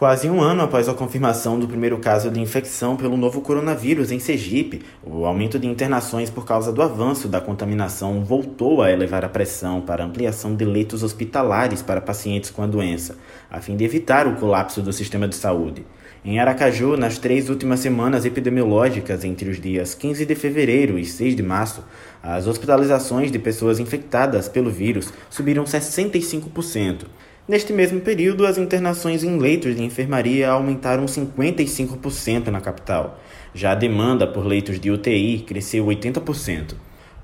Quase um ano após a confirmação do primeiro caso de infecção pelo novo coronavírus em Sergipe, o aumento de internações por causa do avanço da contaminação voltou a elevar a pressão para ampliação de leitos hospitalares para pacientes com a doença, a fim de evitar o colapso do sistema de saúde. Em Aracaju, nas três últimas semanas epidemiológicas, entre os dias 15 de fevereiro e 6 de março, as hospitalizações de pessoas infectadas pelo vírus subiram 65%. Neste mesmo período, as internações em leitos de enfermaria aumentaram 55% na capital. Já a demanda por leitos de UTI cresceu 80%.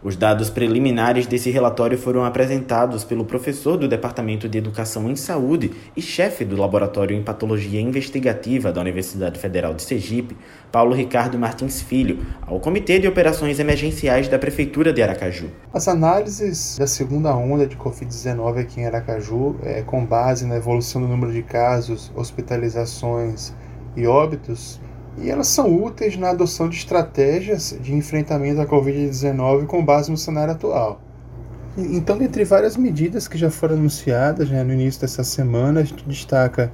Os dados preliminares desse relatório foram apresentados pelo professor do Departamento de Educação em Saúde e chefe do Laboratório em Patologia Investigativa da Universidade Federal de Sergipe, Paulo Ricardo Martins Filho, ao Comitê de Operações Emergenciais da Prefeitura de Aracaju. As análises da segunda onda de Covid-19 aqui em Aracaju, é, com base na evolução do número de casos, hospitalizações e óbitos, e elas são úteis na adoção de estratégias de enfrentamento à Covid-19 com base no cenário atual. Então, dentre várias medidas que já foram anunciadas né, no início dessa semana, a gente destaca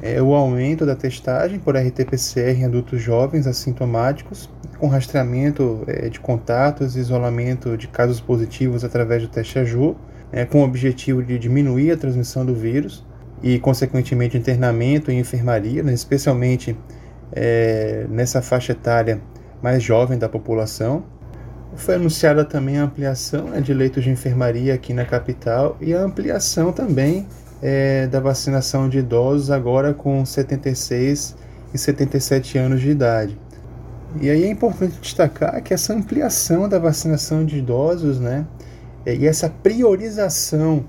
é, o aumento da testagem por RT-PCR em adultos jovens assintomáticos, com rastreamento é, de contatos e isolamento de casos positivos através do teste AJU, é, com o objetivo de diminuir a transmissão do vírus e, consequentemente, internamento em enfermaria, né, especialmente é, nessa faixa etária mais jovem da população. Foi anunciada também a ampliação né, de leitos de enfermaria aqui na capital e a ampliação também é, da vacinação de idosos agora com 76 e 77 anos de idade. E aí é importante destacar que essa ampliação da vacinação de idosos, né, e essa priorização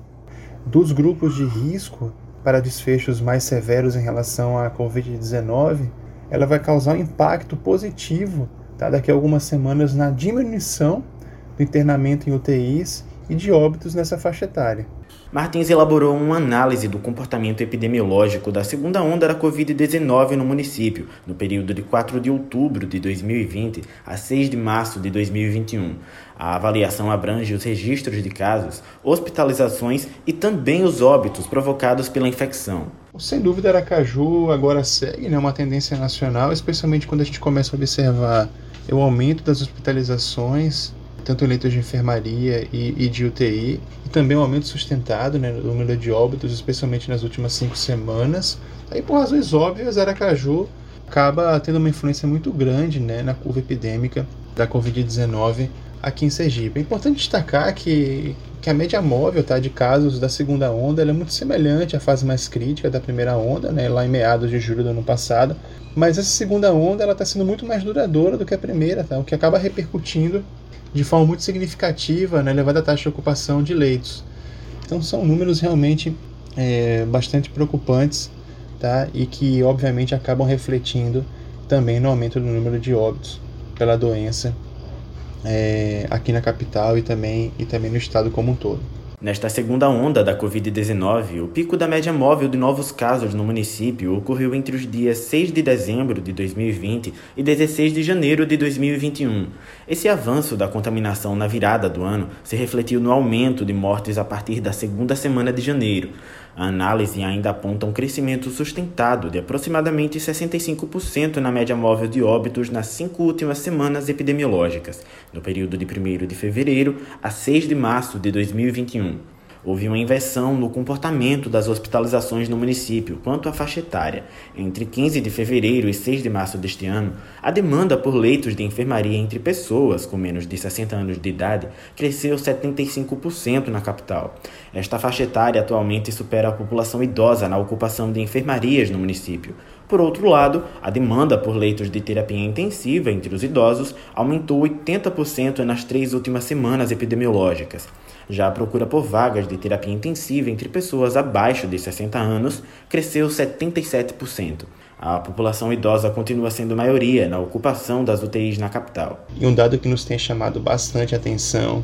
dos grupos de risco para desfechos mais severos em relação à Covid-19 ela vai causar um impacto positivo tá, daqui a algumas semanas na diminuição do internamento em UTIs e de óbitos nessa faixa etária. Martins elaborou uma análise do comportamento epidemiológico da segunda onda da Covid-19 no município, no período de 4 de outubro de 2020 a 6 de março de 2021. A avaliação abrange os registros de casos, hospitalizações e também os óbitos provocados pela infecção. Sem dúvida, Aracaju agora segue né, uma tendência nacional, especialmente quando a gente começa a observar o aumento das hospitalizações tanto em leitos de enfermaria e, e, de UTI, e também um aumento sustentado né, no número de óbitos, especialmente nas últimas cinco semanas. Aí, por razões óbvias, Aracaju acaba tendo uma influência muito grande né, na curva epidêmica da Covid-19 aqui em Sergipe. É importante destacar que, que a média móvel tá, de casos da segunda onda é muito semelhante à fase mais crítica da primeira onda, né, lá em meados de julho do ano passado, mas essa segunda onda está sendo muito mais duradoura do que a primeira, tá, o que acaba repercutindo de forma muito significativa na né, elevada taxa de ocupação de leitos. Então são números realmente é, bastante preocupantes tá? e que obviamente acabam refletindo também no aumento do número de óbitos pela doença é, aqui na capital e também, e também no estado como um todo. Nesta segunda onda da Covid-19, o pico da média móvel de novos casos no município ocorreu entre os dias 6 de dezembro de 2020 e 16 de janeiro de 2021. Esse avanço da contaminação na virada do ano se refletiu no aumento de mortes a partir da segunda semana de janeiro. A análise ainda aponta um crescimento sustentado de aproximadamente 65% na média móvel de óbitos nas cinco últimas semanas epidemiológicas, no período de 1 de fevereiro a 6 de março de 2021 houve uma inversão no comportamento das hospitalizações no município quanto à faixa etária. Entre 15 de fevereiro e 6 de março deste ano, a demanda por leitos de enfermaria entre pessoas com menos de 60 anos de idade cresceu 75% na capital. Esta faixa etária atualmente supera a população idosa na ocupação de enfermarias no município. Por outro lado, a demanda por leitos de terapia intensiva entre os idosos aumentou 80% nas três últimas semanas epidemiológicas. Já a procura por vagas de terapia intensiva entre pessoas abaixo de 60 anos cresceu 77%. A população idosa continua sendo maioria na ocupação das UTIs na capital. E um dado que nos tem chamado bastante atenção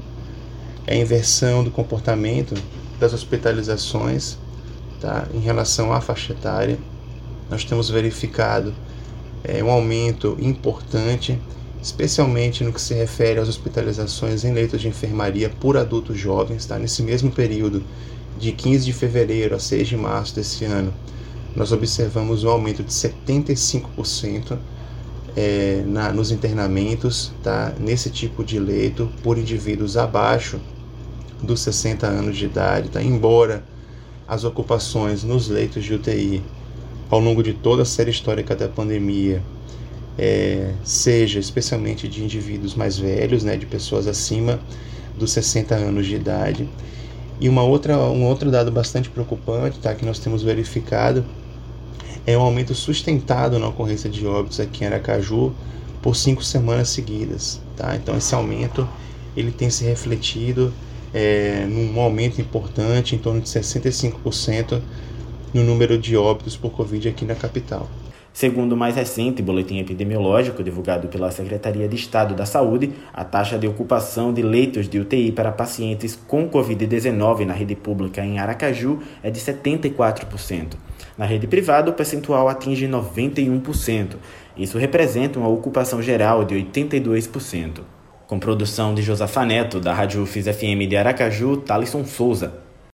é a inversão do comportamento das hospitalizações tá, em relação à faixa etária. Nós temos verificado é, um aumento importante especialmente no que se refere às hospitalizações em leitos de enfermaria por adultos jovens, tá? nesse mesmo período, de 15 de fevereiro a 6 de março desse ano, nós observamos um aumento de 75% é, na, nos internamentos tá, nesse tipo de leito por indivíduos abaixo dos 60 anos de idade, tá? embora as ocupações nos leitos de UTI ao longo de toda a série histórica da pandemia é, seja especialmente de indivíduos mais velhos, né, de pessoas acima dos 60 anos de idade. E uma outra, um outro dado bastante preocupante tá, que nós temos verificado é um aumento sustentado na ocorrência de óbitos aqui em Aracaju por cinco semanas seguidas. Tá? Então esse aumento ele tem se refletido é, num aumento importante, em torno de 65% no número de óbitos por Covid aqui na capital. Segundo o mais recente boletim epidemiológico divulgado pela Secretaria de Estado da Saúde, a taxa de ocupação de leitos de UTI para pacientes com Covid-19 na rede pública em Aracaju é de 74%. Na rede privada, o percentual atinge 91%. Isso representa uma ocupação geral de 82%. Com produção de Josafa Neto, da Rádio UFIS FM de Aracaju, Thalisson Souza.